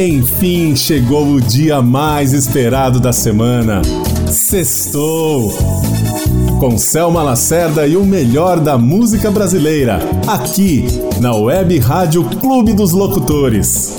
Enfim, chegou o dia mais esperado da semana. Sextou! Com Selma Lacerda e o melhor da música brasileira, aqui na Web Rádio Clube dos Locutores.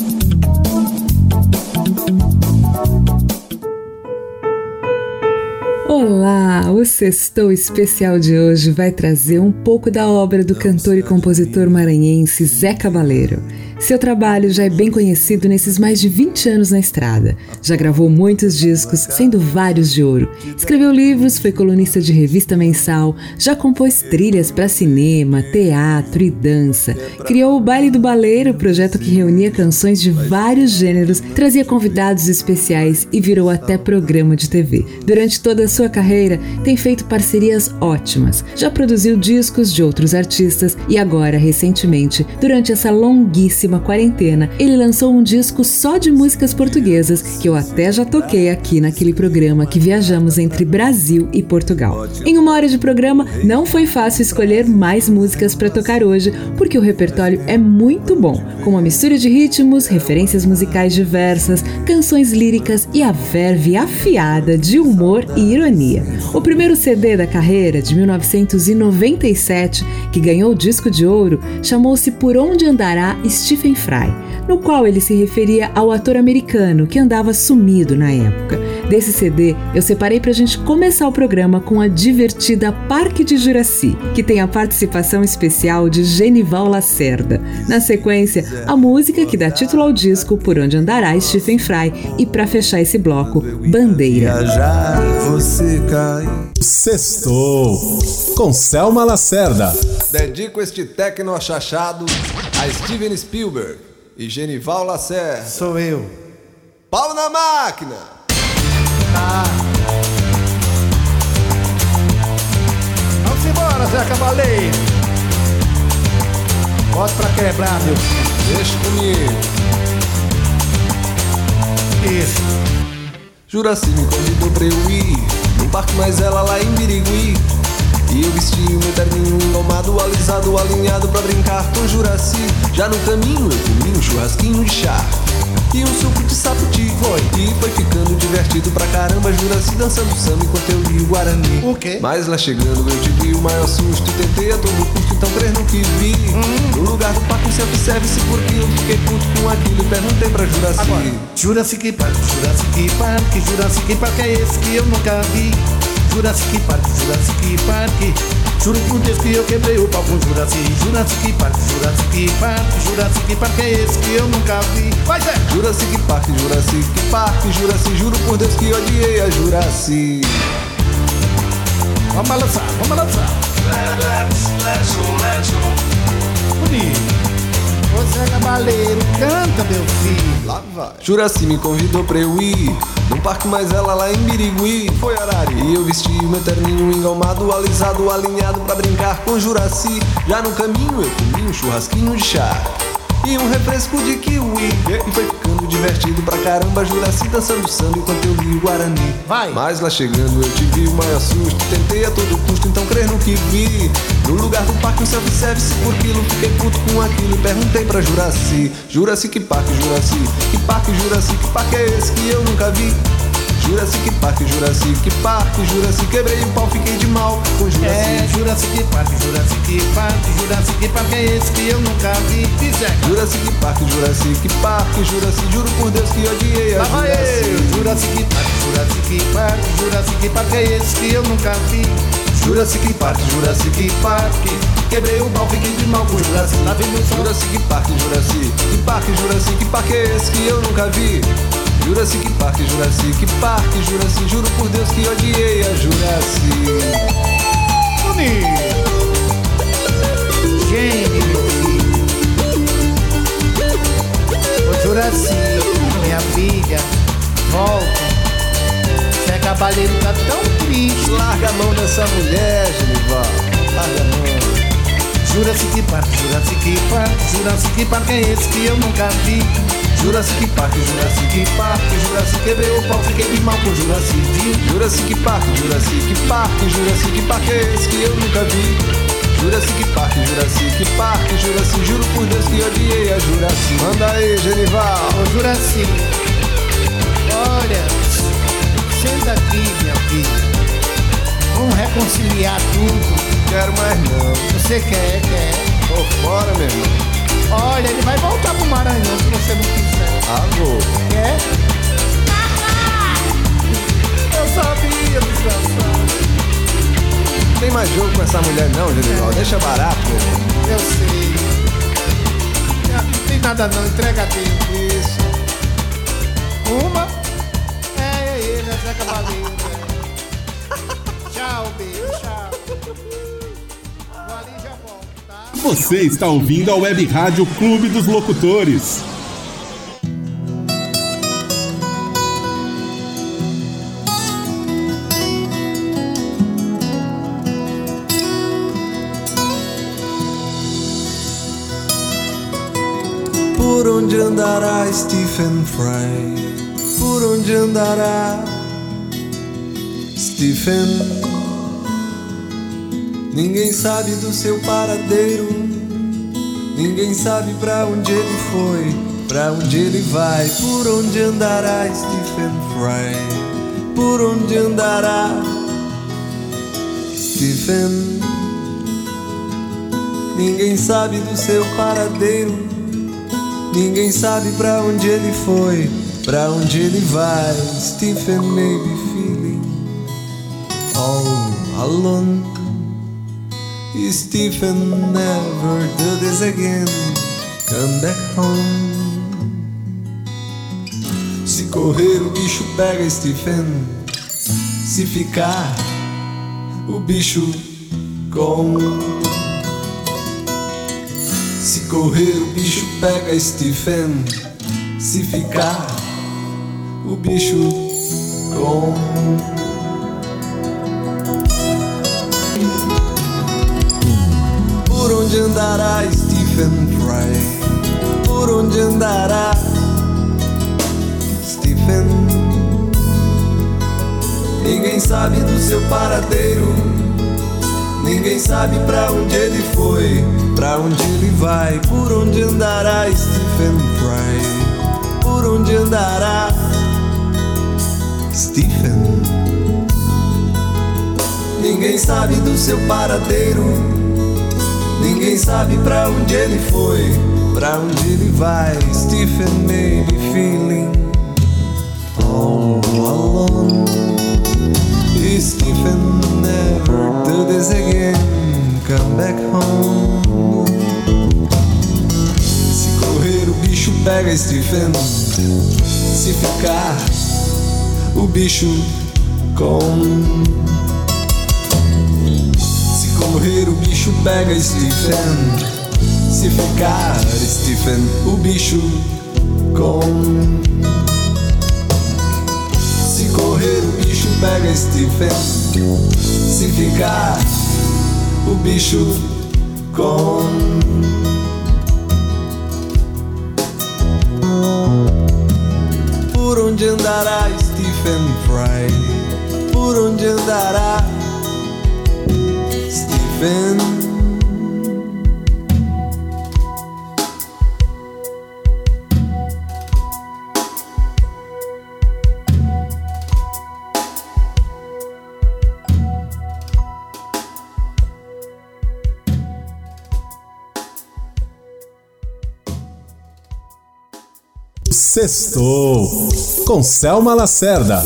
Olá! O Sextou Especial de hoje vai trazer um pouco da obra do cantor e compositor maranhense Zé Cabaleiro. Seu trabalho já é bem conhecido nesses mais de 20 anos na estrada. Já gravou muitos discos, sendo vários de ouro. Escreveu livros, foi colunista de revista mensal, já compôs trilhas para cinema, teatro e dança. Criou o Baile do Baleiro, projeto que reunia canções de vários gêneros, trazia convidados especiais e virou até programa de TV. Durante toda a sua carreira, tem feito parcerias ótimas. Já produziu discos de outros artistas e agora, recentemente, durante essa longuíssima última quarentena, ele lançou um disco só de músicas portuguesas, que eu até já toquei aqui naquele programa que viajamos entre Brasil e Portugal. Em uma hora de programa, não foi fácil escolher mais músicas para tocar hoje, porque o repertório é muito bom, com uma mistura de ritmos, referências musicais diversas, canções líricas e a verve afiada de humor e ironia. O primeiro CD da carreira, de 1997, que ganhou o disco de ouro, chamou-se Por Onde Andará Steve Stephen Fry, no qual ele se referia ao ator americano que andava sumido na época. Desse CD, eu separei para a gente começar o programa com a divertida Parque de Juraci, que tem a participação especial de Genival Lacerda. Na sequência, a música que dá título ao disco Por Onde Andará Stephen Fry e para fechar esse bloco, Bandeira. Sextou com Selma Lacerda. Dedico este tecno achachado a Steven Spielberg e Genival Lacerda. Sou eu. Pau na máquina! Tá. Vamos embora, Zé Cavaleiro. Bota pra quebrar, meu filho. Deixa comigo. Isso. Juraci me convidou pra eu ir Num parque mais ela lá em Birigui eu vesti o meu terninho engomado, alisado, alinhado pra brincar com Juraci. Já no caminho eu comi um churrasquinho de chá e um suco de saputi. Foi. E foi ficando divertido pra caramba, Juraci dançando samba enquanto eu li o Guarani. O quê? Mas lá chegando eu tive o maior susto e tentei a todo custo, então crer no que vi. Hum. No lugar do parque self-service, porque eu fiquei puto com aquilo e perguntei pra Juraci. Agora, Jurassic Park, Jurassic Park, Jurassic Park é esse que eu nunca vi. Jurassic Park, Jurassic Park. Juro por Deus que eu quebrei o pau com Jurassic, Jurassic Park, Jurassic Park, Jurassic Park é esse que eu nunca vi. Vai ser! Jurassic Park, Jurassic Park, Jurassic, juro por Deus que odiei a Jurassic. Vamos balançar, vamos balançar. Bonito. Você é cavaleiro, canta, meu filho. Lá vai. Juraci me convidou pra eu ir Num parque mais ela lá em Birigui Foi Arari E eu vesti o meu terninho engomado Alisado, alinhado pra brincar com Juraci Já no caminho eu comi um churrasquinho de chá E um refresco de kiwi. E foi ficando divertido pra caramba. Juraci dançando samba enquanto eu li o Guarani. Vai. Mas lá chegando eu tive o maior susto. Tentei a todo custo então crer no que vi. No lugar do parque um self-service por quilo Fiquei puto com aquilo. E perguntei pra Juraci. Juraci que parque, Juraci? Que parque, Juraci, que parque é esse que eu nunca vi Jurassic Park, Jurassic Park, Jurassic quebrei o pau, fiquei de mal com Jurassic. É Jurassic Park, Jurassic Park, Jurassic Park é esse que eu nunca vi. Fizer. Jurassic Park, Jurassic Park, Jurassic, juro por Deus que odiei a. Jurassic. Jurassic Park, Jurassic Park, Jurassic Park é esse que eu nunca vi. Jurassic Park, Jurassic Park, quebrei o pau, fiquei de mal com Jurassic. Lá vem meu som. Jurassic Park, Jurassic Park, Jurassic Park é esse que eu nunca vi. Jurassic Park, Jurassic Park, Jurassic, juro por Deus que odiei a Jurassic. Bonito. Gênio. Ô Juraci, minha filha, volta. Zé Cavaleiro tá tão triste. Larga a mão dessa mulher, Genival. Larga a mão. Jurassic Park, Jurassic Park, Jurassic Park é esse que eu nunca vi. Jurassic Park, Jurassic Park, Jurassic quebrei o pau, fiquei mal com Jurassic. Jurassic Park, Jurassic Park, Jurassic Park é esse que eu nunca vi. Jurassic Park, Jurassic Park, Jurassic, juro por Deus que odiei a Jurassic. Manda aí, Genival. Ô Juraci, olha, senta aqui, minha filha. Vamos reconciliar tudo. Quero mais não. Você quer, quer. Tô fora, meu irmão. Olha, ele vai voltar pro Maranhão se você não quiser. Ah, vou. Quer? Eu sabia, desgraçado. Tem mais jogo com essa mulher não, Genival. Deixa barato. Eu sei. Não tem nada não, entrega dele. Isso. Uma. É, é ele, é Zé Cavaleiro. é. Tchau, beijo, tchau. Vou ali já volto, tá? Você está ouvindo a Web Rádio Clube dos Locutores. Onde andará Stephen Fry? Por onde andará Stephen? Ninguém sabe do seu paradeiro. Ninguém sabe pra onde ele foi, pra onde ele vai. Por onde andará Stephen Fry? Por onde andará Stephen? Ninguém sabe do seu paradeiro. Ninguém sabe pra onde ele foi, pra onde ele vai. Stephen may be feeling all alone. Stephen never do this again. Come back home. Se correr, o bicho pega Stephen. Se ficar, o bicho come. Correr, o bicho pega Stephen. Se ficar, o bicho come. Por onde andará Stephen Fry? Por onde andará Stephen? Ninguém sabe do seu paradeiro. Ninguém sabe pra onde ele foi, pra onde ele vai. Por onde andará Stephen Fry? Por onde andará Stephen? Ninguém sabe do seu paradeiro. Ninguém sabe pra onde ele foi, pra onde ele vai. Stephen may be feeling all alone. Stephen do this again. Come back home. Se correr, o bicho pega Stephen. Se ficar, o bicho come. Se correr, o bicho pega Stephen. Se ficar, Stephen, o bicho come. Correr, o bicho pega Stephen. Se ficar, o bicho come. Por onde andará Stephen Fry? Por onde andará Stephen? Sextou com Selma Lacerda.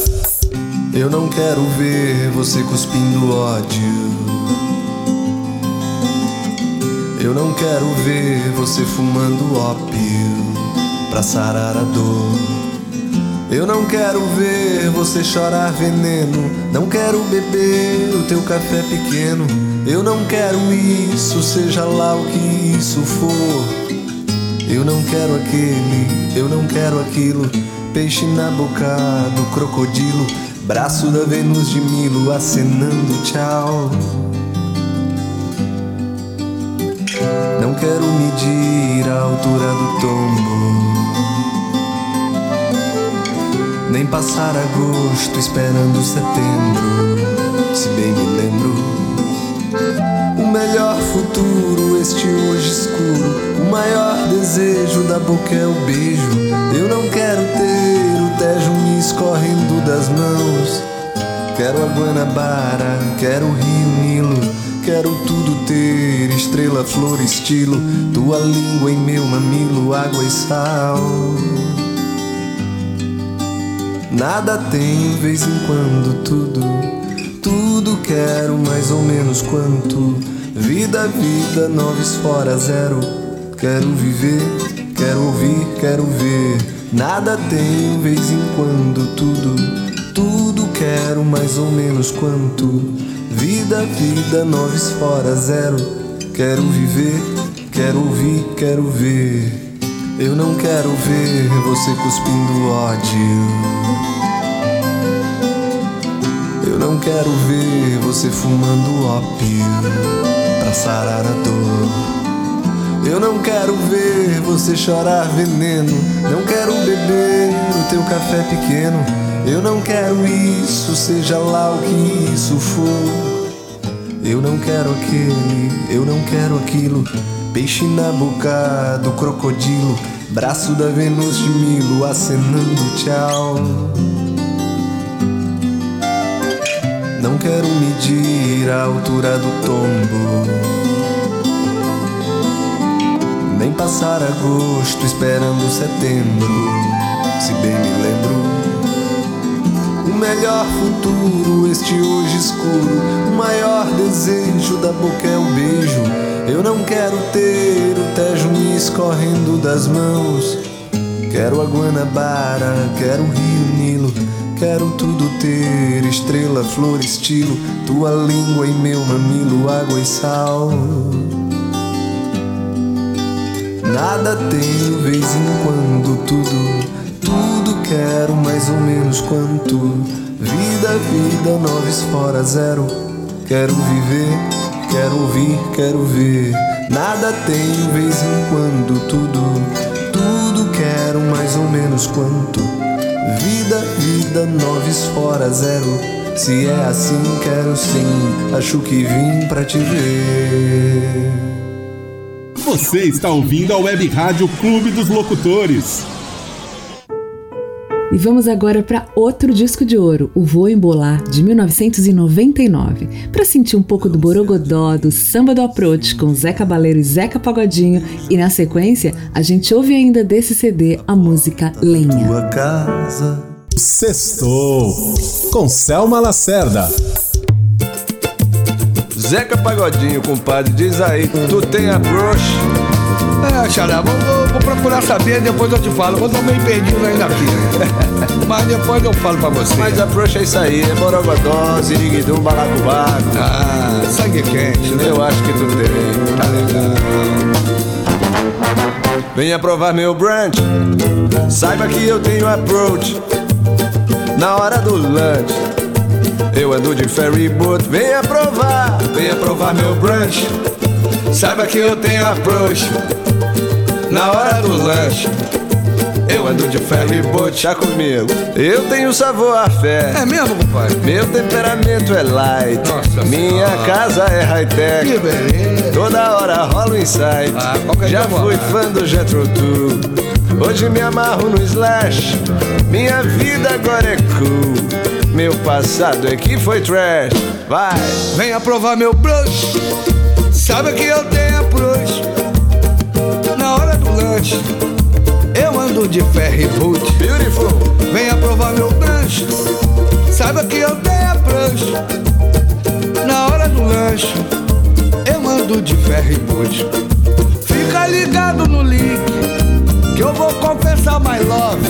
Eu não quero ver você cuspindo ódio. Eu não quero ver você fumando ópio pra sarar a dor. Eu não quero ver você chorar veneno. Não quero beber o teu café pequeno. Eu não quero isso, seja lá o que isso for. Eu não quero aquele, eu não quero aquilo. Peixe na boca do crocodilo. Braço da Vênus de Milo acenando tchau. Não quero medir a altura do tombo. Nem passar agosto esperando setembro. Se bem me lembro, o melhor futuro, este hoje escuro. O maior desejo da boca é o beijo. Eu não quero ter o Tejo me escorrendo das mãos. Quero a Guanabara, quero o Rio Nilo. Quero tudo ter, estrela, flor, estilo. Tua língua em meu mamilo, água e sal. Nada tenho, vez em quando, tudo. Tudo quero, mais ou menos quanto. Vida, vida, noves fora zero. Quero viver, quero ouvir, quero ver. Nada tenho, vez em quando, tudo. Tudo quero, mais ou menos quanto. Vida, vida, noves fora zero. Quero viver, quero ouvir, quero ver. Eu não quero ver você cuspindo ódio. Eu não quero ver você fumando ópio pra sarar a dor. Eu não quero ver você chorar veneno. Não quero beber o teu café pequeno. Eu não quero isso, seja lá o que isso for. Eu não quero aquele, eu não quero aquilo. Peixe na boca do crocodilo, braço da Vênus de Milo acenando tchau. Não quero medir a altura do tombo, nem passar agosto esperando setembro. Se bem me lembro, o melhor futuro, este hoje escuro, o maior desejo da boca é o beijo. Eu não quero ter o Tejo me escorrendo das mãos. Quero a Guanabara, quero o Rio. Quero tudo ter, estrela, flor, estilo. Tua língua e meu mamilo, água e sal. Nada tenho, vez em quando, tudo. Tudo quero, mais ou menos quanto. Vida, vida, noves fora zero. Quero viver, quero ouvir, quero ver. Nada tenho, vez em quando, tudo. Tudo quero, mais ou menos quanto. Vida, vida, noves fora zero. Se é assim, quero sim. Acho que vim pra te ver. Você está ouvindo a Web Rádio Clube dos Locutores. E vamos agora para outro disco de ouro, o Vou Embolar, de 1999, para sentir um pouco do borogodó, do samba do approach com Zé Cabaleiro e Zeca Pagodinho. E na sequência, a gente ouve ainda desse CD a música Lenha. Tua casa. Sextou com Selma Lacerda. Zeca Pagodinho, compadre, diz aí, tu tem a brush? É, Xará, vou, vou- vou procurar saber, depois eu te falo. Eu tô meio perdido ainda aqui. Mas depois eu falo pra você. Mas a brush é isso aí, é borogodó, ziriguidum, balacobaco. Ah, sangue quente, né? Eu acho que tu tem. Tá legal. Venha provar meu brunch. Saiba que eu tenho approach. Na hora do lunch, eu ando de ferry boat. Venha provar, venha provar meu brunch. Saiba que eu tenho approach. Na hora do lanche, eu ando de ferry boat. Chá comigo, eu tenho sabor a fé. É mesmo, compadre? Meu temperamento é light. Nossa Minha Senhora. casa é high-tech. Que beleza. Toda hora rola um insight. Ah, qualquer Já fui fã do Jetro. Hoje me amarro no Slash. Minha vida agora é cool. Meu passado é que foi trash. Vai, Venha provar meu brush. Sabe que eu tenho eu ando de ferry boot. beautiful. Venha provar meu brush. Saiba que eu tenho approach. Na hora do lanche, eu ando de ferry boot. Fica ligado no link, que eu vou confessar my love.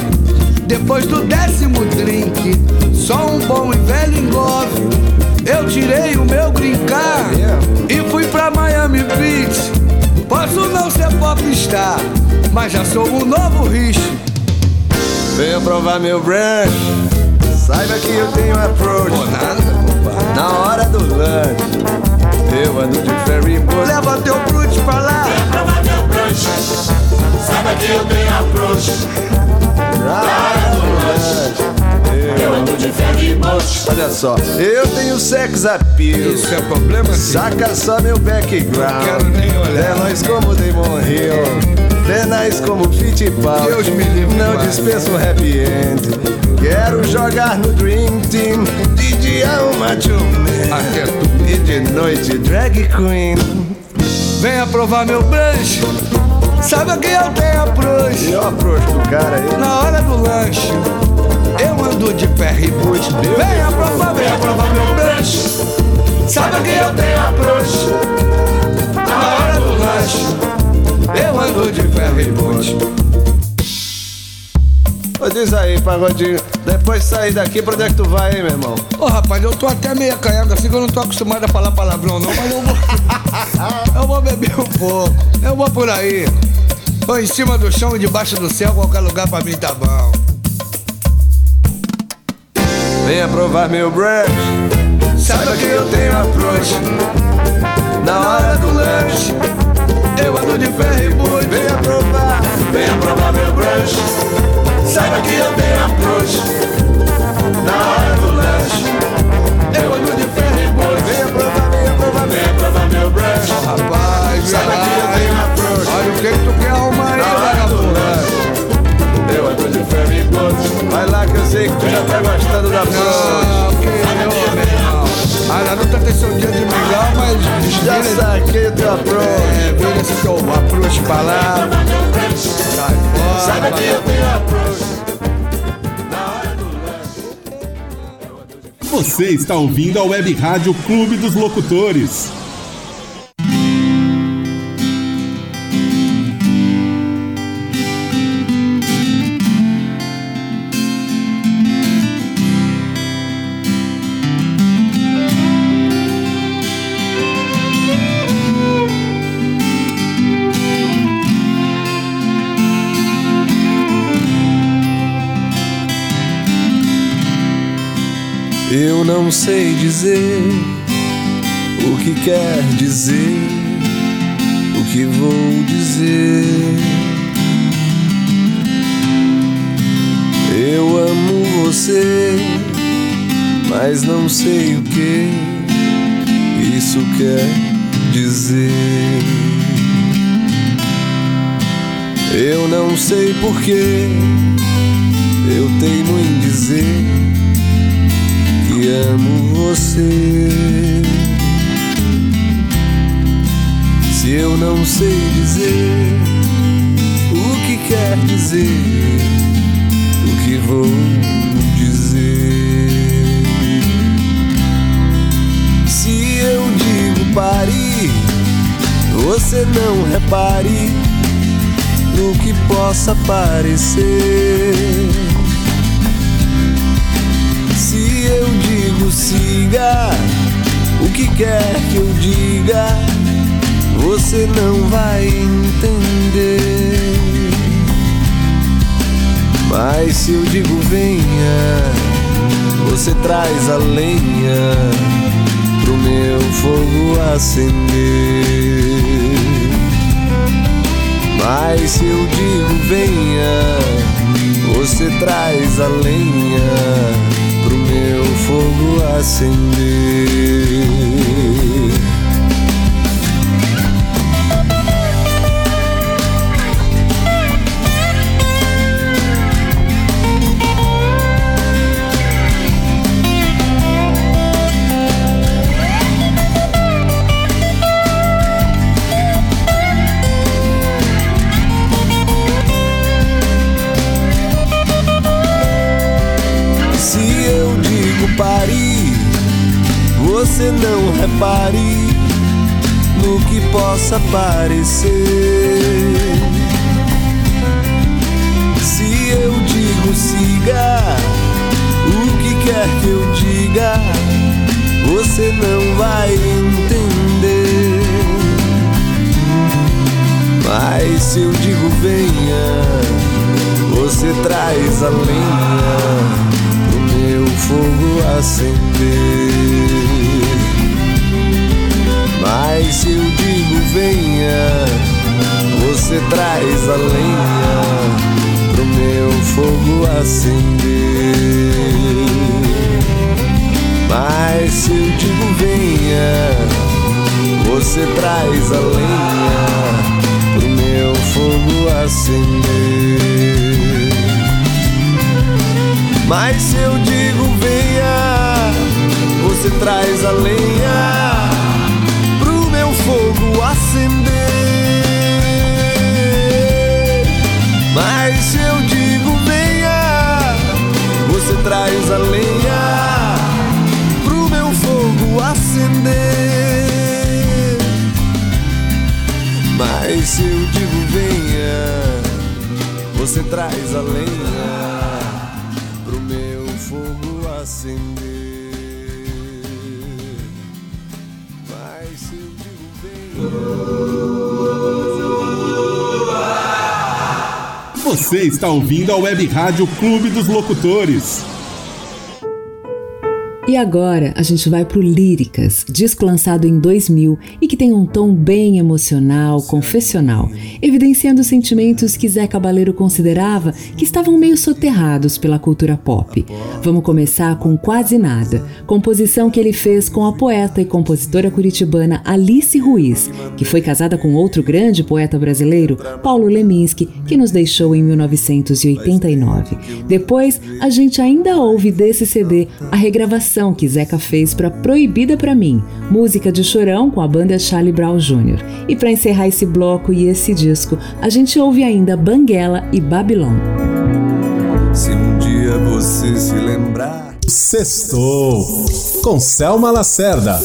Depois do décimo drink, só um bom e velho engove. Eu tirei o meu brincar e fui pra Miami Beach. Posso não ser popstar, mas já sou um novo rich. Venha provar meu brunch. Saiba que eu tenho approach. Pô, nada, compadre. Na hora do lunch, eu ando de ferry boat. Leva teu brute pra lá. Prova meu brush. Saiba que eu tenho approach. Na hora do lunch, De. Olha só, eu tenho sex appeal. Isso é problema, sim. Saca só meu background. Não quero nem olhar. Tenóis como Damon Hill. Tenais como Fittipaldi. Deus me livre, Não dispenso um happy end. Quero jogar no Dream Team. De dia uma man. É. E de noite drag queen. Venha provar meu brunch. Sabe que eu tenho approach. E ó, approach do cara aí. Na hora do lanche, eu ando de ferro e boot. Venha provar, venha provar meu brunch. Sabe que eu tenho approach. Na hora do lanche, eu ando de ferro e. Ô, diz aí, pagodinho. Depois de sair daqui, pra onde é que tu vai, hein, meu irmão? Ô rapaz, eu tô até meio acanhado assim que eu não tô acostumado a falar palavrão não, mas eu vou. eu vou beber um pouco. Eu vou por aí. Tô em cima do chão e debaixo do céu, qualquer lugar pra mim tá bom. Venha provar meu brush. Sabe que eu tenho approach Na hora do lanche Eu ando de ferro e boot Venha provar. Venha provar meu brush Saiba que eu tenho approach Na hora sei que tu já tá gostando da brush. Não, que eu, meu irmão A Naruto tem seu dia de mingau, mas Já saquei teu approach. É, vira esse teu approach pra lá Sai fora Saiba que eu tenho approach. Você está ouvindo a Web Rádio Clube dos Locutores. Não sei dizer o que quer dizer, o que vou dizer. Eu amo você, mas não sei o que isso quer dizer. Eu não sei porquê, eu teimo em dizer amo você. Se eu não sei dizer o que quer dizer, o que vou dizer. Se eu digo pare, você não repare no que possa parecer. Eu digo siga, o que quer que eu diga, você não vai entender. Mas se eu digo venha, você traz a lenha pro meu fogo acender. Mas se eu digo venha, você traz a lenha fogo acender. Possa parecer. Se eu digo siga, o que quer que eu diga, você não vai entender. Mas se eu digo venha, você traz a lenha pro meu fogo acender. Mas se eu venha, você traz a lenha pro meu fogo acender. Mas se eu digo venha, você traz a lenha pro meu fogo acender. Mas se eu digo venha, você traz a lenha a lenha pro meu fogo acender. Mas se eu digo venha, você traz a lenha pro meu fogo acender. Mas se eu digo venha. Você está ouvindo a Web Rádio Clube dos Locutores. E agora a gente vai pro Líricas, disco lançado em 2000 e que tem um tom bem emocional, confessional, evidenciando sentimentos que Zé Cabaleiro considerava que estavam meio soterrados pela cultura pop. Vamos começar com Quase Nada, composição que ele fez com a poeta e compositora curitibana Alice Ruiz, que foi casada com outro grande poeta brasileiro, Paulo Leminski, que nos deixou em 1989. Depois, a gente ainda ouve desse CD a regravação que Zeca fez para Proibida para mim, música de Chorão com a banda Charlie Brown Jr. E para encerrar esse bloco e esse disco, a gente ouve ainda Banguela e Babilão. Se um dia você se lembrar. Sextou com Selma Lacerda.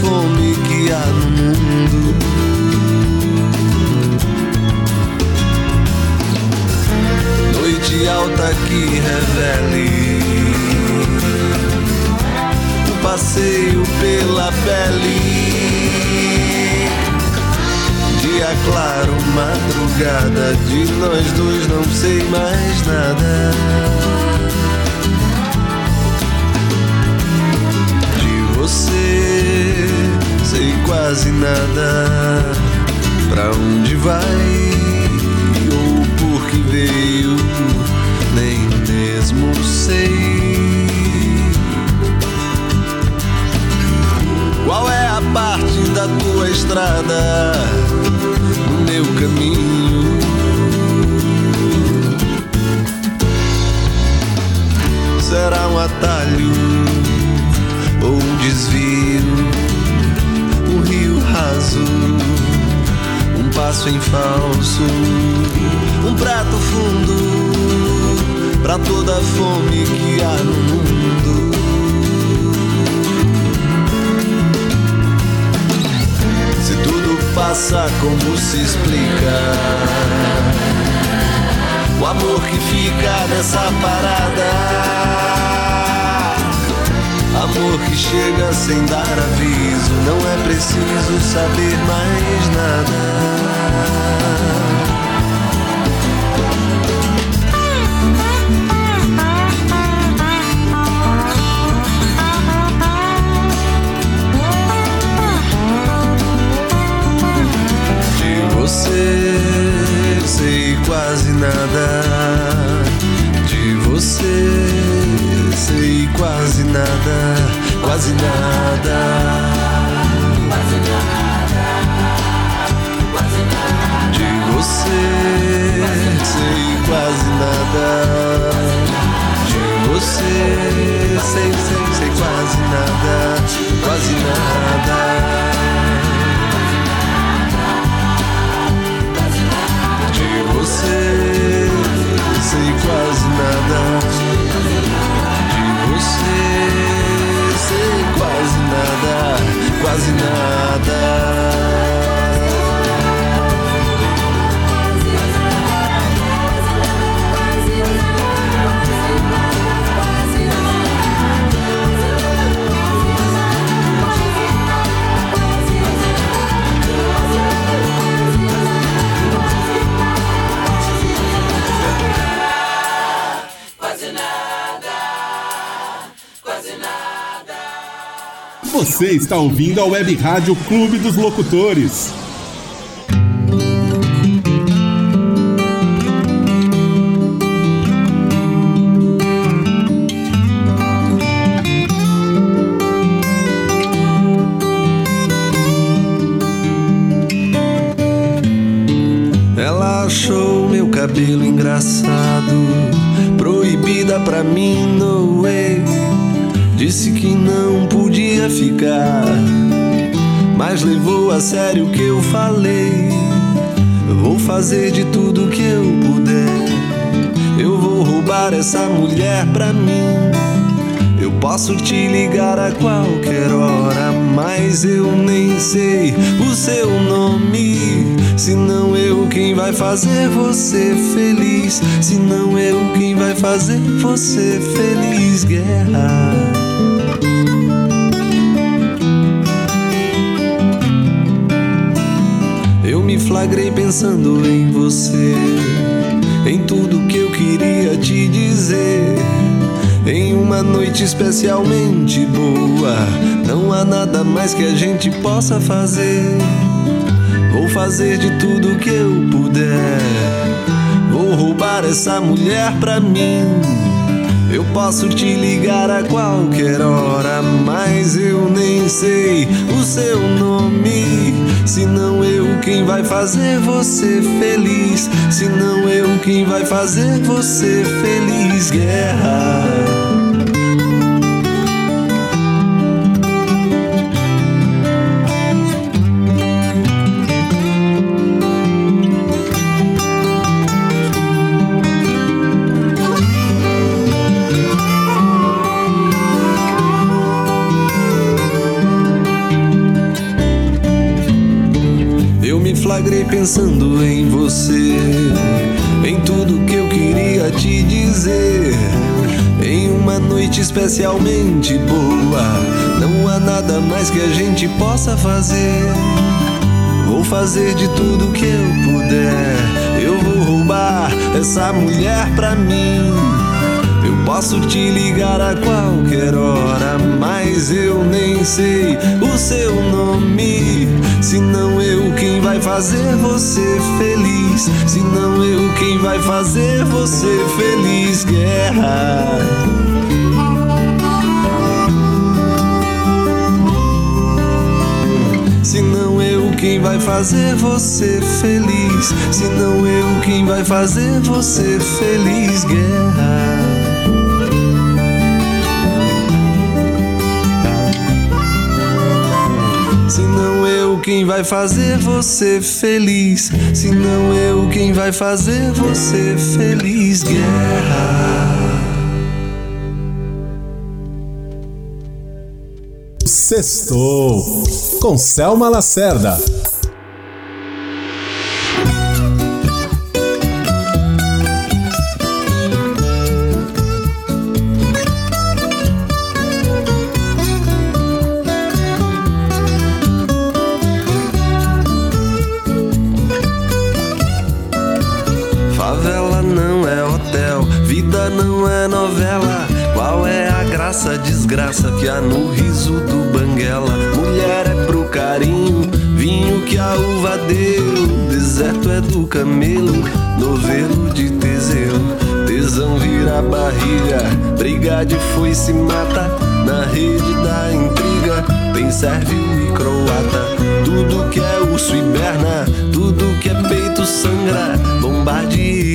Fome que há no mundo. Noite alta que revele um passeio pela pele. Dia claro, madrugada, de nós dois não sei mais nada. De você sei quase nada. Pra onde vai ou por que veio, nem mesmo sei. Qual é a parte da tua estrada no meu caminho? Será um atalho ou um desvio? Raso, um passo em falso, um prato fundo pra toda a fome que há no mundo. Se tudo passa, como se explica? O amor que fica nessa parada. Amor que chega sem dar aviso. Não é preciso saber mais nada. De você sei quase nada. Você está ouvindo a Web Rádio Clube dos Locutores. Ela achou meu cabelo engraçado, proibida pra mim, no way. Disse que mas levou a sério o que eu falei. Vou fazer de tudo que eu puder. Eu vou roubar essa mulher pra mim. Eu posso te ligar a qualquer hora, mas eu nem sei o seu nome. Se não eu quem vai fazer você feliz, se não eu quem vai fazer você feliz, guerra. Flagrei pensando em você, em tudo que eu queria te dizer. Em uma noite especialmente boa, não há nada mais que a gente possa fazer. Vou fazer de tudo que eu puder. Vou roubar essa mulher pra mim. Eu posso te ligar a qualquer hora, mas eu nem sei o seu nome. Se não eu quem vai fazer você feliz, se não eu quem vai fazer você feliz, guerra. Pensando em você, em tudo que eu queria te dizer. Em uma noite especialmente boa, não há nada mais que a gente possa fazer. Vou fazer de tudo que eu puder. Eu vou roubar essa mulher pra mim. Eu posso te ligar a qualquer hora, mas eu nem sei o seu nome. Se não eu quem vai fazer você feliz, se não eu quem vai fazer você feliz, guerra. Se não eu quem vai fazer você feliz, se não eu quem vai fazer você feliz, guerra. Quem vai fazer você feliz, se não eu quem vai fazer você feliz, guerra. Sextou com Selma Lacerda.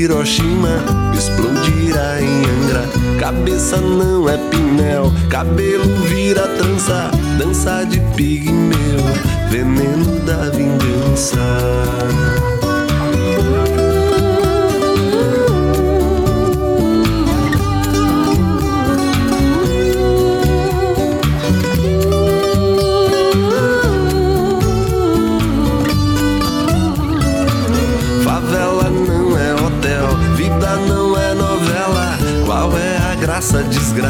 Hiroshima, explodirá em Angra. Cabeça não é pinel, cabelo vira trança. Dança de pigmeu, veneno da vingança.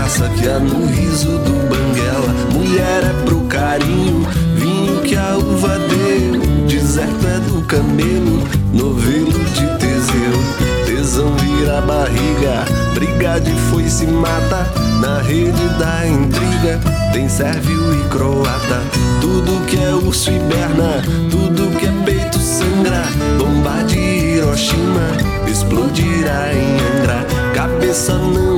graça que há no riso do banguela. Mulher é pro carinho, vinho que a uva deu. Deserto é do camelo, novelo de Teseu. Tesão vira barriga, briga de foice mata. Na rede da intriga, tem sérvio e croata. Tudo que é urso hiberna, tudo que é peito sangra. Bomba de Hiroshima, explodirá em Angra. Cabeça não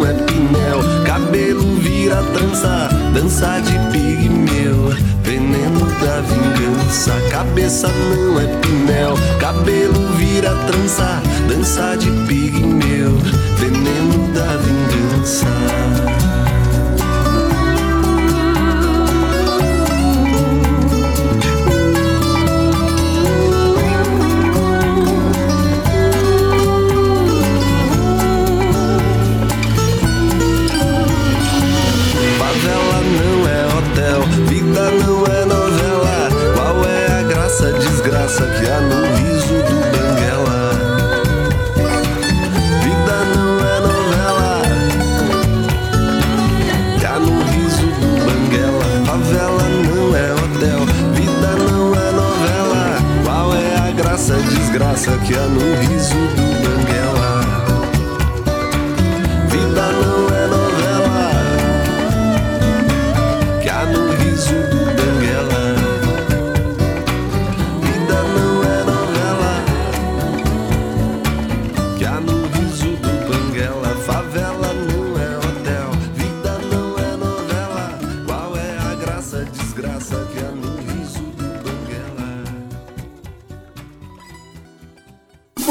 vira trança, dança de pigmeu, veneno da vingança. Cabeça não é pinel, cabelo vira trança, dança de pigmeu, veneno da vingança.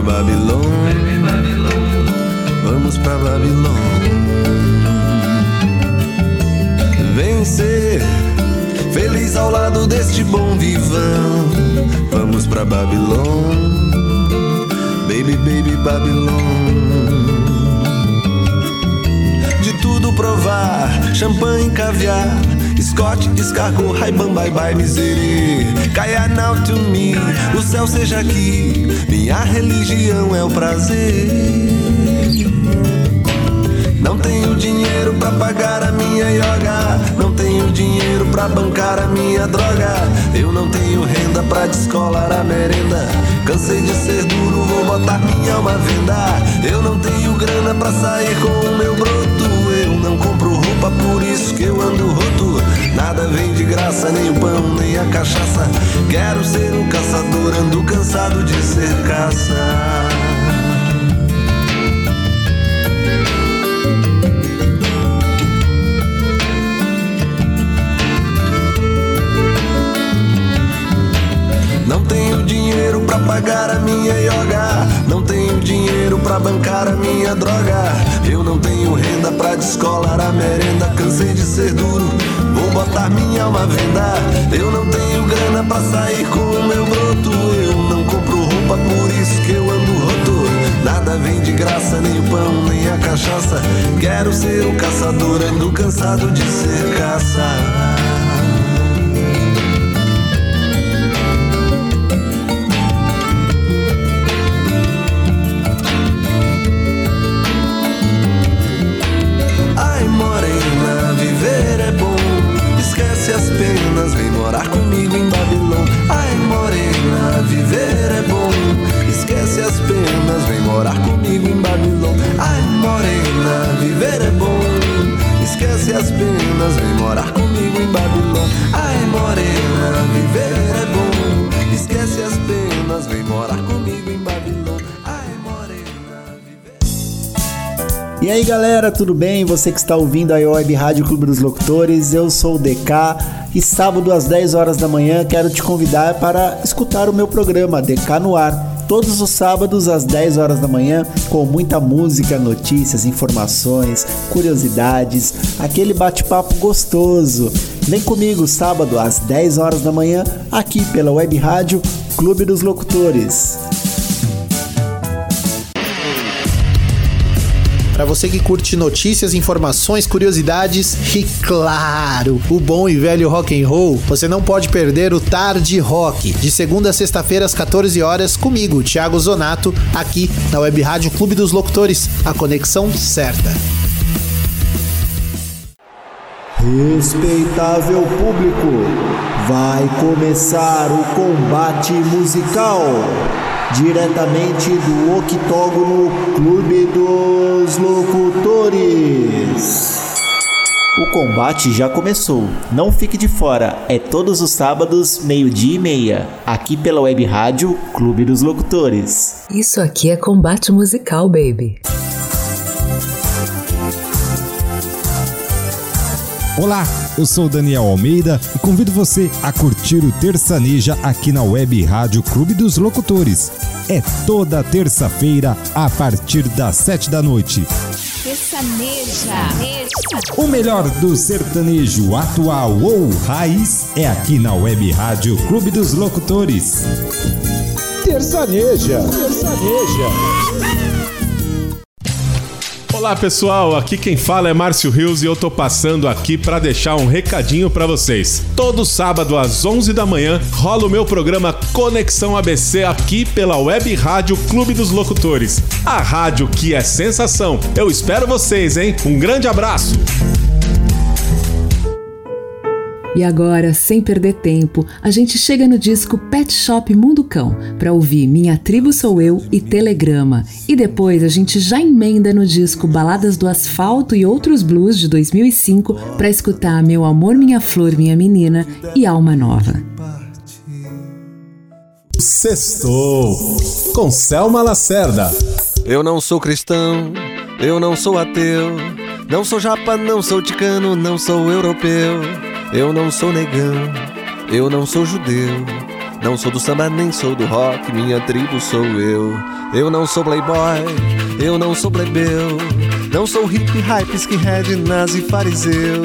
pra Babilônia. Vamos pra Babilônia. Vem ser feliz ao lado deste bom vivão. Vamos pra Babilônia. Baby, baby, Babilônia. De tudo provar, champanhe, caviar Scott, descargou, raibam, bye bye, miserê. Caia now to me, o céu seja aqui. Minha religião é o prazer. Não tenho dinheiro pra pagar a minha yoga. Não tenho dinheiro pra bancar a minha droga. Eu não tenho renda pra descolar a merenda. Cansei de ser duro, vou botar minha alma à venda. Eu não tenho grana pra sair com o meu broto. Eu não compro roupa, por isso que eu ando roto. Nada vem de graça, nem o pão, nem a cachaça. Quero ser um caçador, ando cansado de ser caça. Não tenho dinheiro para pagar a minha yoga, não tenho dinheiro para bancar a minha droga. Eu não tenho renda para descolar a merenda, cansei de ser duro botar minha alma a venda. Eu não tenho grana pra sair com o meu broto. Eu não compro roupa, por isso que eu ando roto. Nada vem de graça, nem o pão, nem a cachaça. Quero ser um caçador, ando cansado de ser caça. Galera, tudo bem? Você que está ouvindo a Web Rádio Clube dos Locutores, eu sou o DK e sábado às 10 horas da manhã quero te convidar para escutar o meu programa DK no Ar. Todos os sábados às 10 horas da manhã, com muita música, notícias, informações, curiosidades, aquele bate-papo gostoso. Vem comigo sábado às 10 horas da manhã, aqui pela Web Rádio Clube dos Locutores. Para você que curte notícias, informações, curiosidades e claro, o bom e velho rock and roll, você não pode perder o Tarde Rock, de segunda a sexta-feira às 14 horas comigo, Thiago Zonato, aqui na Web Rádio Clube dos Locutores, a conexão certa. Respeitável público, vai começar o combate musical diretamente do octógono Clube dos Locutores. O combate já começou. Não fique de fora. É todos os sábados, meio-dia e meia, aqui pela Web Rádio Clube dos Locutores. Isso aqui é combate musical, baby. Olá, eu sou Daniel Almeida e convido você a curtir o Terçaneja aqui na Web Rádio Clube dos Locutores. É toda terça-feira a partir das sete da noite. Terçaneja. O melhor do sertanejo atual ou raiz é aqui na Web Rádio Clube dos Locutores. Terçaneja. Terçaneja. Olá pessoal, aqui quem fala é Márcio Rios e eu tô passando aqui para deixar um recadinho para vocês. Todo sábado às 11 da manhã rola o meu programa Conexão ABC aqui pela Web Rádio Clube dos Locutores. A rádio que é sensação. Eu espero vocês, hein? Um grande abraço. E agora, sem perder tempo, a gente chega no disco Pet Shop Mundo Cão para ouvir Minha Tribo Sou Eu e Telegrama. E depois a gente já emenda no disco Baladas do Asfalto e Outros Blues de 2005 para escutar Meu Amor, Minha Flor, Minha Menina e Alma Nova. Sextou com Selma Lacerda. Eu não sou cristão, eu não sou ateu, não sou japa, não sou ticano, não sou europeu. Eu não sou negão, eu não sou judeu. Não sou do samba, nem sou do rock, minha tribo sou eu. Eu não sou playboy, eu não sou plebeu. Não sou hippie, hype, skinhead, nazi, fariseu.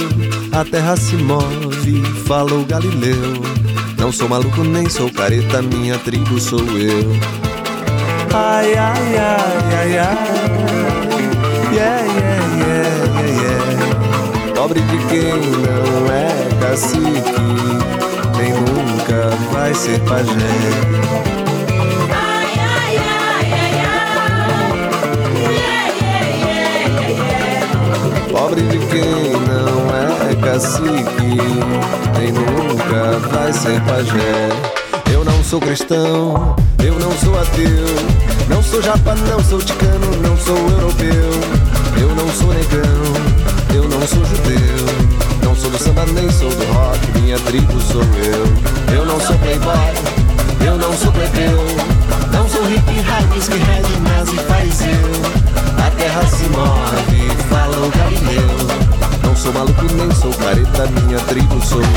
A terra se move, falou Galileu. Não sou maluco, nem sou careta, minha tribo sou eu. Ai, ai, ai, ai, ai. Pobre de quem não é cacique, nem nunca vai ser pajé. Pobre de quem não é cacique, nem nunca vai ser pajé. Eu não sou cristão, eu não sou ateu, não sou japa, não sou ticano, não sou europeu. Eu não sou negão, eu não sou judeu. Não sou do samba, nem sou do rock, minha tribo sou eu. Eu não sou playboy, eu não sou plebeu. Não sou hippie, hype, skinhead, nazi, fariseu. A terra se move, falou Galileu. Não sou maluco, nem sou careta, minha tribo sou eu.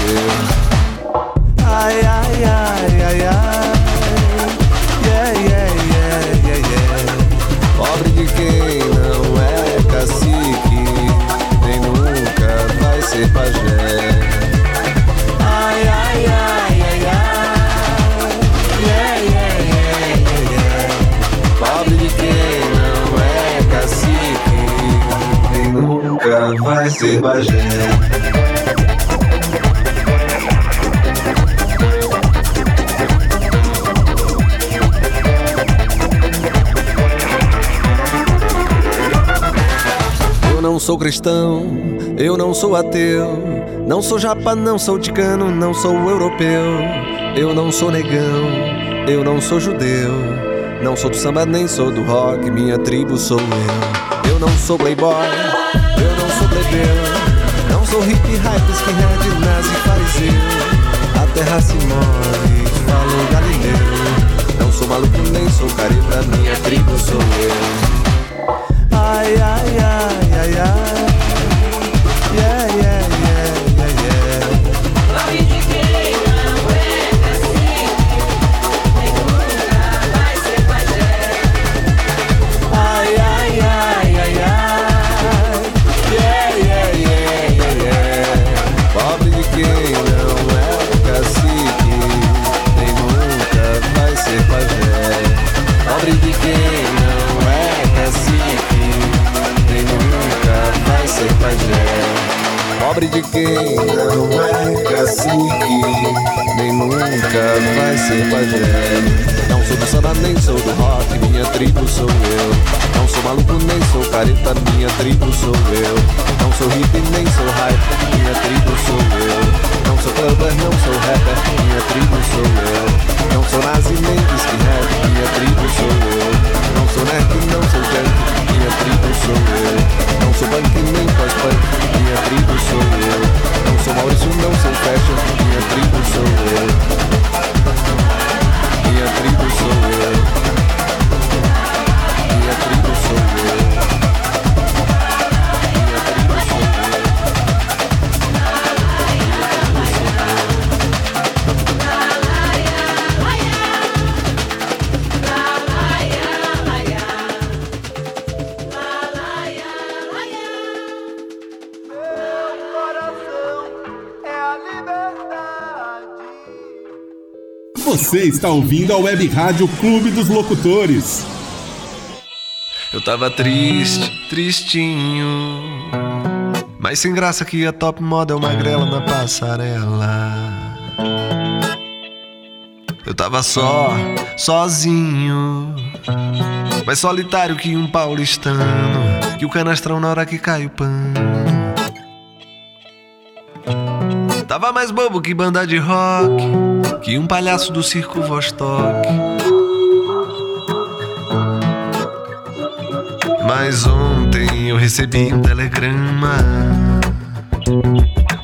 Ai, ai, ai, ai, ai. Yeah, yeah, yeah, yeah, yeah. Pobre de quem não é cacique, nem nunca vai ser pajé. Ai, ai, ai, ai, ai. Yeah, yeah, yeah, yeah. Pobre de quem não é cacique, nem nunca vai ser pajé. Sou cristão, eu não sou ateu. Não sou japa, não sou ticano, não sou europeu. Eu não sou negão, eu não sou judeu. Não sou do samba, nem sou do rock, minha tribo sou eu. Eu não sou playboy, eu não sou plebeu. Não sou hippie, hype, skinhead, nazi, fariseu. A terra se move, falou Galileu. Não sou maluco, nem sou careta, minha tribo sou eu. Ai, ai. Yeah, Você está ouvindo a Web Rádio Clube dos Locutores. Eu tava triste, tristinho. Mas sem graça que a top model magrela na passarela. Eu tava só, sozinho. Mais solitário que um paulistano. Que o canastrão na hora que cai o pano. Mais bobo que banda de rock. Que um palhaço do circo Vostok. Mas ontem eu recebi um telegrama.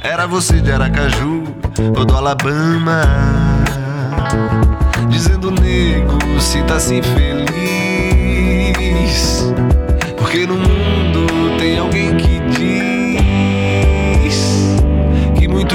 Era você de Aracaju ou do Alabama. Dizendo, nego, se tá assim feliz. Porque no mundo tem alguém que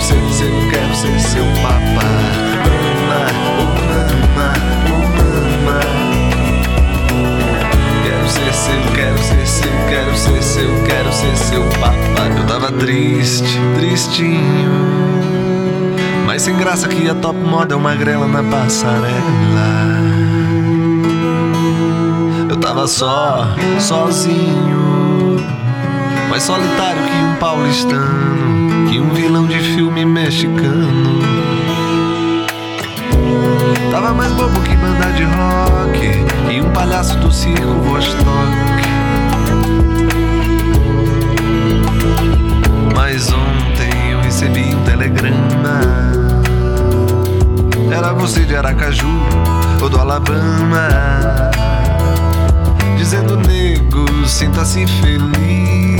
Quero ser seu, quero ser seu papá. Mama, oh oh. Quero ser seu, quero ser seu, quero ser seu, quero ser seu papá. Eu tava triste, tristinho. Mas sem graça que a top model magrela na passarela. Eu tava só, sozinho. Mais solitário que um paulistano, que um vilão de filme mexicano. Tava mais bobo que banda de rock, e um palhaço do circo Vostok. Mas ontem eu recebi um telegrama. Era você de Aracaju ou do Alabama. Dizendo, nego, sinta-se feliz.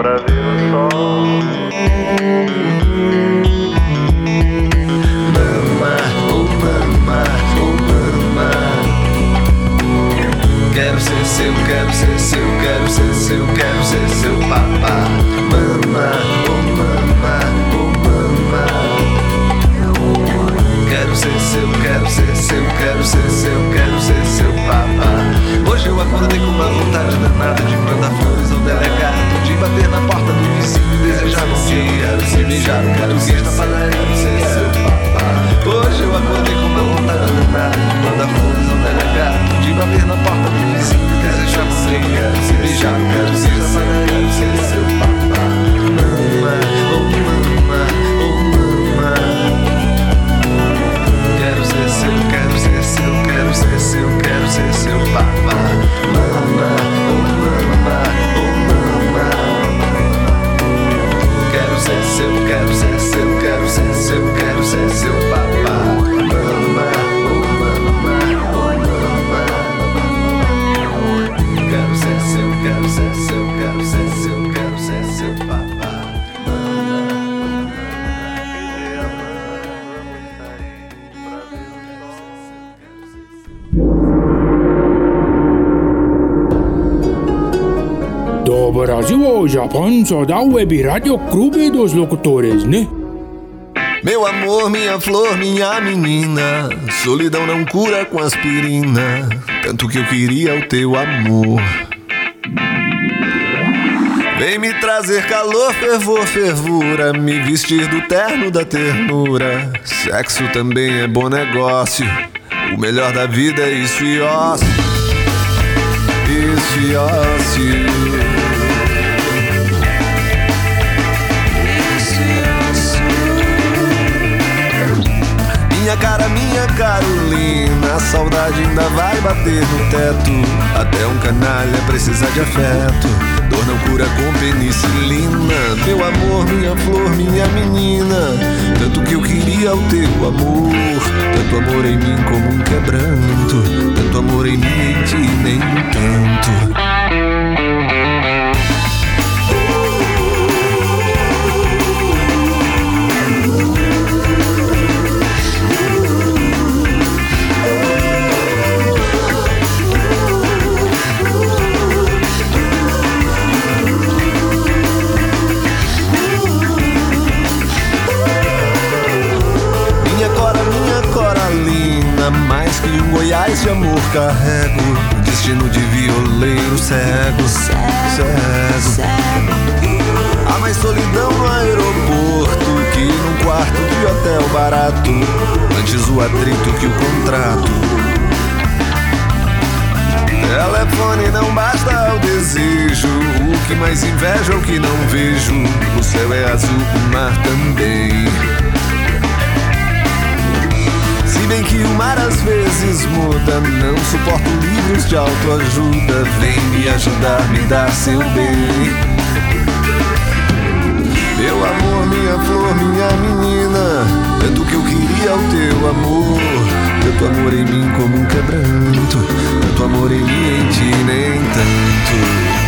pra ver o sol. Mama, oh mama, oh mama. Quero ser seu, quero ser seu, quero ser seu, quero ser seu papá. Mama, oh mama, oh mama. Quero ser seu, quero ser seu, quero ser seu, quero ser seu papá. Hoje eu acordei com uma vontade danada de mandar flores ao delegado, de bater na porta do vizinho desejar bom dia, se beijar o português da padaria. seu papá. Hoje eu acordei com uma vontade danada de mandar flores ao delegado, de bater na porta do vizinho desejar bom dia, se beijar o português da padaria. seu papá. Mama, oh mama, oh mama. Quero ser seu, quero ser seu, quero ser seu, quero ser seu papá. Mama, oh mama, oh ser seu, quero ser seu papá. Mama, oh mama, oh mama. Quero ser seu, quero ser seu, quero ser seu, quero ser seu papá. Brasil, Japão, só dá web rádio clube dos locutores, né? Meu amor, minha flor, minha menina, solidão não cura com aspirina, tanto que eu queria o teu amor. Vem me trazer calor, fervor, fervura, me vestir do terno da ternura. Sexo também é bom negócio, o melhor da vida é isso e ócio. Isso e ócio. Cara, minha Carolina, a saudade ainda vai bater no teto. Até um canalha precisa de afeto. Dor não cura com penicilina. Meu amor, minha flor, minha menina. Tanto que eu queria o teu amor. Tanto amor em mim como um quebranto. Tanto amor em mim em ti, nem tanto. Amor carrego. Destino de violeiro cego, cego. Há mais solidão no aeroporto que num quarto de hotel barato. Antes o atrito que o contrato. Telefone não basta o desejo. O que mais invejo é o que não vejo. O céu é azul, o mar também. Bem que o mar às vezes muda, não suporto livros de autoajuda. Vem me ajudar, me dar seu bem. Meu amor, minha flor, minha menina, tanto que eu queria o teu amor. Tanto amor em mim como um quebranto, tanto amor em mim em ti nem tanto.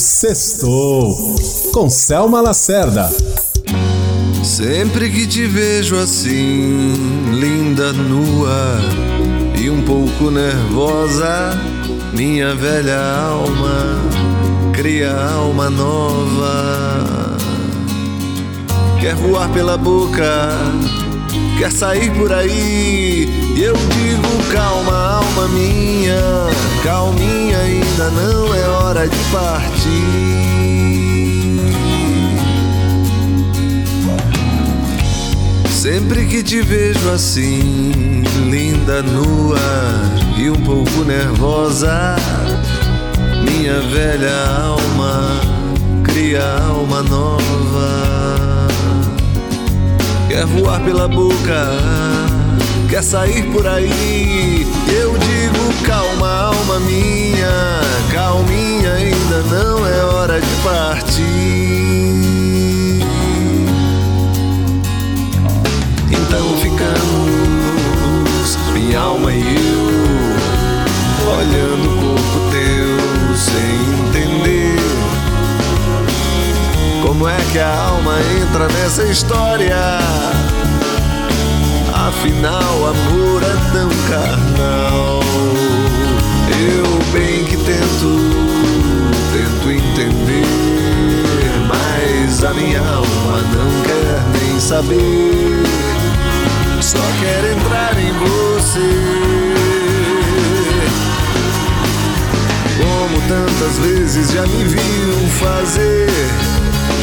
Sextou com Selma Lacerda. Sempre que te vejo assim, linda, nua e um pouco nervosa, minha velha alma cria alma nova. Quer voar pela boca, quer sair por aí. Eu digo, calma, alma minha, calminha, ainda não é hora de partir. Sempre que te vejo assim, linda, nua e um pouco nervosa, minha velha alma cria alma nova. Quer voar pela boca, quer sair por aí. Eu digo, calma, alma minha, calminha, ainda não é hora de partir. Então ficamos, minha alma e eu, Como é que a alma entra nessa história? Afinal, amor é tão carnal. Eu bem que tento, tento entender, mas a minha alma não quer nem saber. Só quer entrar em você. Como tantas vezes já me viu fazer.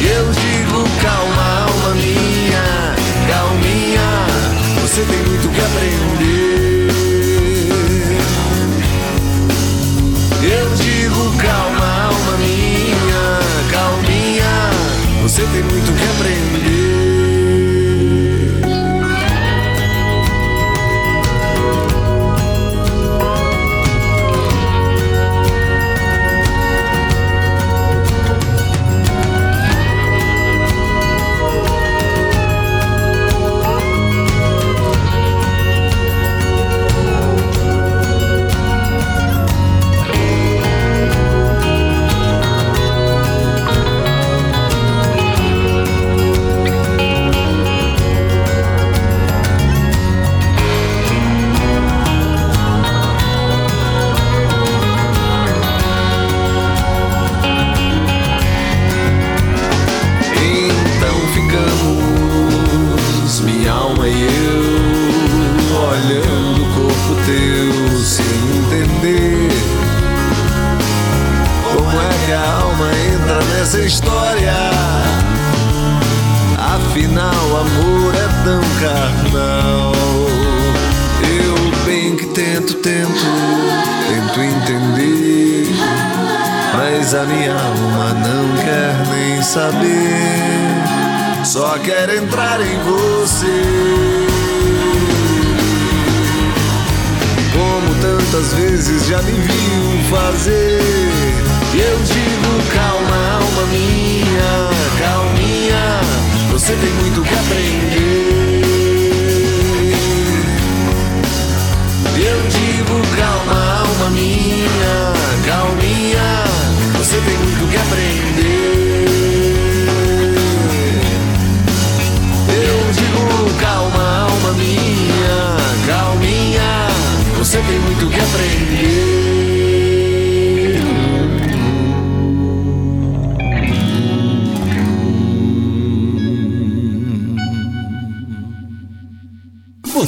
Eu digo, calma, alma minha, calminha,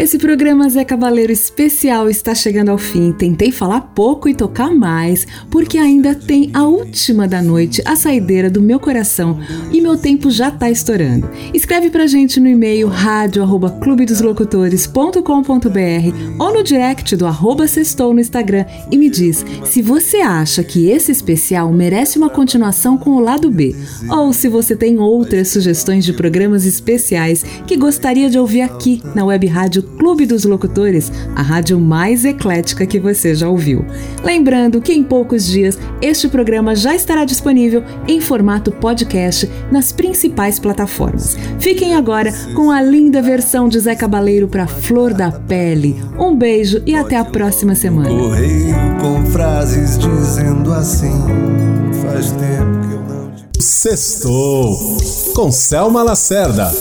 Esse programa Zé Cabaleiro especial está chegando ao fim. Tentei falar pouco e tocar mais, porque ainda tem a última da noite, a saideira do meu coração, e meu tempo já tá estourando. Escreve pra gente no e-mail radio@clubedoslocutores.com.br ou no direct do arroba sextou no Instagram e me diz se você acha que esse especial merece uma continuação com o lado B, ou se você tem outras sugestões de programas especiais que gostaria de ouvir aqui na Web Rádio Clube dos Locutores, a rádio mais eclética que você já ouviu. Lembrando que em poucos dias este programa já estará disponível em formato podcast nas principais plataformas. Fiquem agora com a linda versão de Zé Cabaleiro para Flor da Pele. Um beijo e até a próxima semana. Correio com frases dizendo assim: Faz tempo que eu não te. Sextou com Selma Lacerda.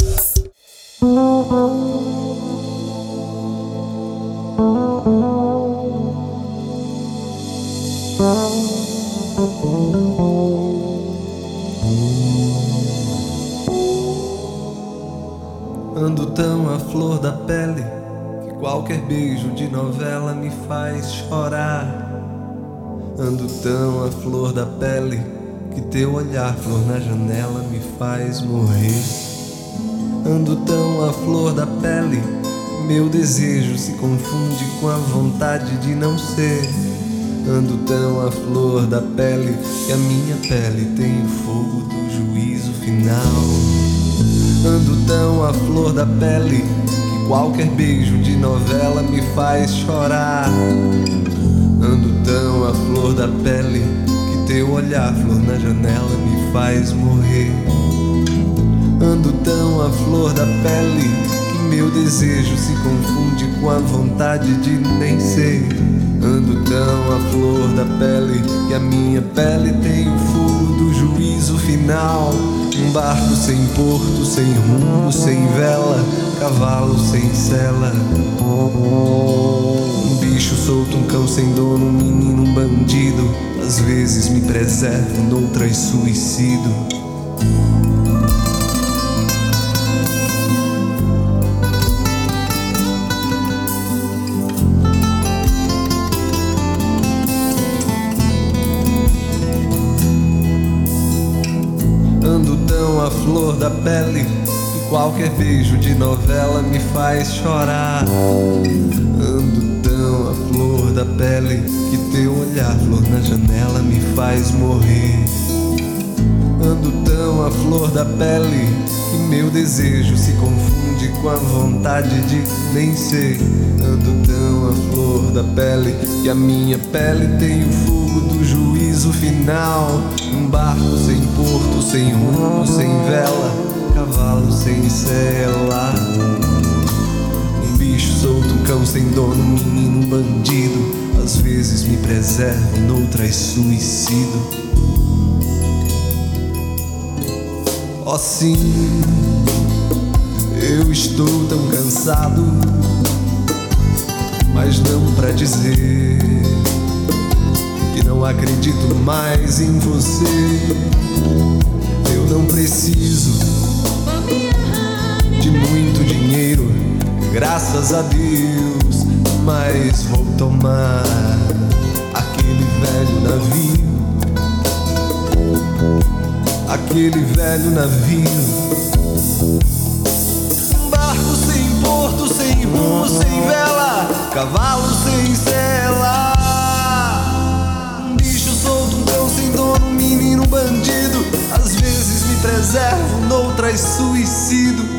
Qualquer beijo de novela me faz chorar. Ando tão à flor da pele que teu olhar, flor na janela, me faz morrer. Ando tão à flor da pele, meu desejo se confunde com a vontade de não ser. Ando tão à flor da pele que a minha pele tem o fogo do juízo final. Ando tão à flor da pele qualquer beijo de novela me faz chorar. Ando tão à flor da pele que teu olhar, flor na janela, me faz morrer. Ando tão à flor da pele que meu desejo se confunde com a vontade de nem ser. Ando tão à flor da pele que a minha pele tem o fogo do juízo final. Um barco sem porto, sem rumo, sem vela, cavalo sem sela. Um bicho solto, um cão sem dono, um menino, um bandido. Às vezes me preservo, noutras suicido. Ando tão à flor da pele qualquer beijo de novela me faz chorar. Ando tão à flor da pele que teu olhar, flor na janela, me faz morrer. Ando tão à flor da pele que meu desejo se confunde com a vontade de nem ser. Ando tão à flor da pele que a minha pele tem o fogo do juízo final. Um barco sem porto, sem rumo, sem vela, cavalo sem sela. Um bicho solto, cão sem dono, menino, bandido. Às vezes me preservo, noutras suicido. Oh sim, eu estou tão cansado, mas não pra dizer que não acredito mais em você. Eu não preciso de muito dinheiro, graças a Deus, mas vou tomar aquele velho navio aquele velho navio. Barco sem porto, sem rumo, sem vela, cavalo sem sela. Um bicho solto, um cão sem dono, um menino bandido. Às vezes me preservo, noutras suicido.